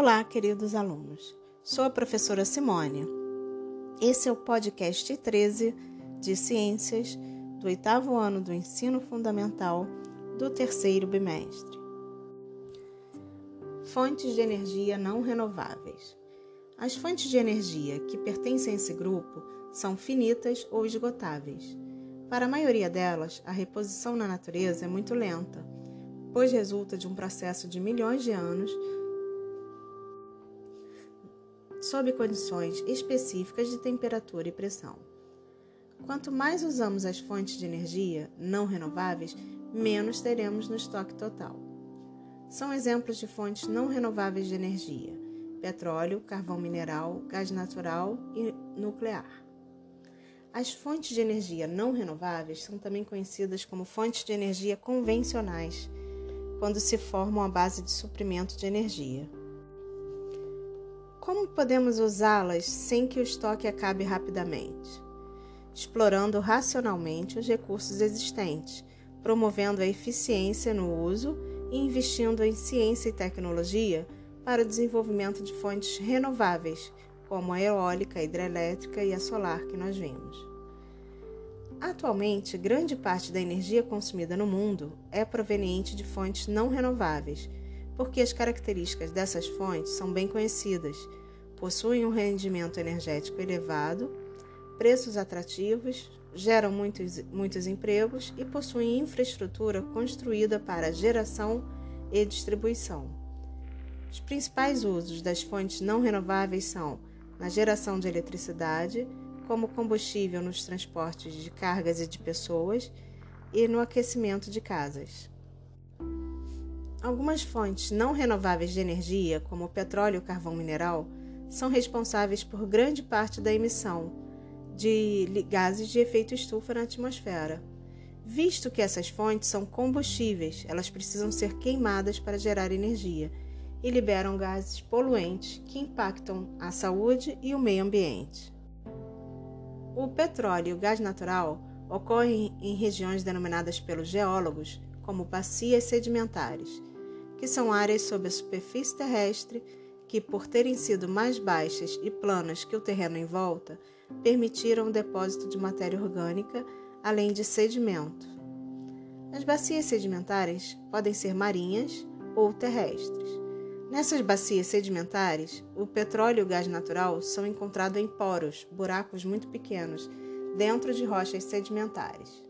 Olá, queridos alunos. Sou a professora Simone. Esse é o podcast 13 de Ciências do oitavo ano do ensino fundamental do terceiro bimestre. Fontes de energia não renováveis. As fontes de energia que pertencem a esse grupo são finitas ou esgotáveis. Para a maioria delas, a reposição na natureza é muito lenta, pois resulta de um processo de milhões de anos sob condições específicas de temperatura e pressão. Quanto mais usamos as fontes de energia não renováveis, menos teremos no estoque total. São exemplos de fontes não renováveis de energia: petróleo, carvão mineral, gás natural e nuclear. As fontes de energia não renováveis são também conhecidas como fontes de energia convencionais, quando se formam à base de suprimento de energia. Como podemos usá-las sem que o estoque acabe rapidamente? Explorando racionalmente os recursos existentes, promovendo a eficiência no uso e investindo em ciência e tecnologia para o desenvolvimento de fontes renováveis, como a eólica, a hidrelétrica e a solar que nós vimos. Atualmente, grande parte da energia consumida no mundo é proveniente de fontes não renováveis, porque as características dessas fontes são bem conhecidas, possuem um rendimento energético elevado, preços atrativos, geram muitos, muitos empregos e possuem infraestrutura construída para geração e distribuição. Os principais usos das fontes não renováveis são na geração de eletricidade, como combustível nos transportes de cargas e de pessoas, e no aquecimento de casas. Algumas fontes não renováveis de energia, como o petróleo e o carvão mineral, são responsáveis por grande parte da emissão de gases de efeito estufa na atmosfera. Visto que essas fontes são combustíveis, elas precisam ser queimadas para gerar energia e liberam gases poluentes que impactam a saúde e o meio ambiente. O petróleo e o gás natural ocorrem em regiões denominadas pelos geólogos como bacias sedimentares, que são áreas sob a superfície terrestre que, por terem sido mais baixas e planas que o terreno em volta, permitiram o depósito de matéria orgânica, além de sedimento. As bacias sedimentares podem ser marinhas ou terrestres. Nessas bacias sedimentares, o petróleo e o gás natural são encontrados em poros, buracos muito pequenos, dentro de rochas sedimentares.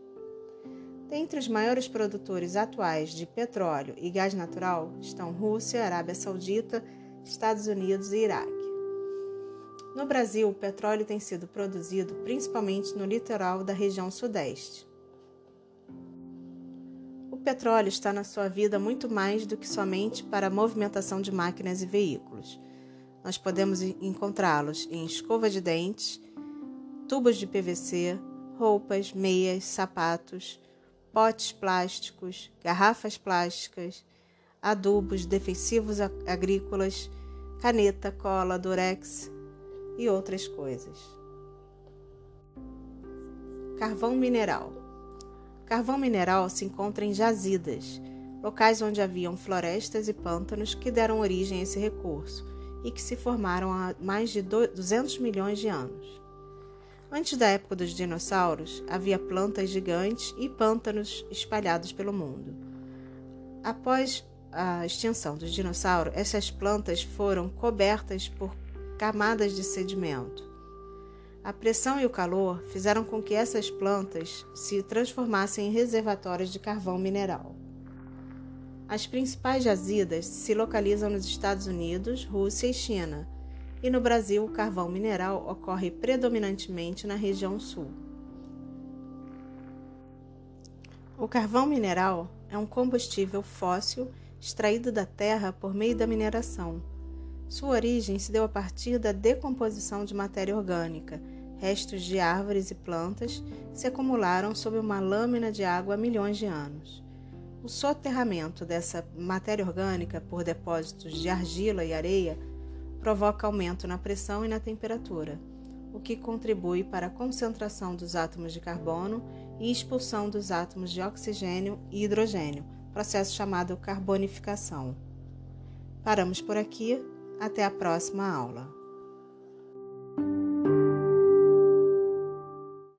Dentre os maiores produtores atuais de petróleo e gás natural estão Rússia, Arábia Saudita, Estados Unidos e Iraque. No Brasil, o petróleo tem sido produzido principalmente no litoral da região Sudeste petróleo está na sua vida muito mais do que somente para a movimentação de máquinas e veículos. Nós podemos encontrá-los em escova de dentes, tubos de PVC, roupas, meias, sapatos, potes plásticos, garrafas plásticas, adubos, defensivos agrícolas, caneta, cola, durex e outras coisas. Carvão mineral. Carvão mineral se encontra em jazidas, locais onde haviam florestas e pântanos que deram origem a esse recurso e que se formaram há mais de 200 milhões de anos. Antes da época dos dinossauros, havia plantas gigantes e pântanos espalhados pelo mundo. Após a extinção dos dinossauros, essas plantas foram cobertas por camadas de sedimento. A pressão e o calor fizeram com que essas plantas se transformassem em reservatórios de carvão mineral. As principais jazidas se localizam nos Estados Unidos, Rússia e China, e no Brasil o carvão mineral ocorre predominantemente na região sul. O carvão mineral é um combustível fóssil extraído da terra por meio da mineração sua origem se deu a partir da decomposição de matéria orgânica, restos de árvores e plantas se acumularam sob uma lâmina de água há milhões de anos. O soterramento dessa matéria orgânica por depósitos de argila e areia provoca aumento na pressão e na temperatura, o que contribui para a concentração dos átomos de carbono e expulsão dos átomos de oxigênio e hidrogênio, processo chamado carbonificação. Paramos por aqui Até a próxima aula.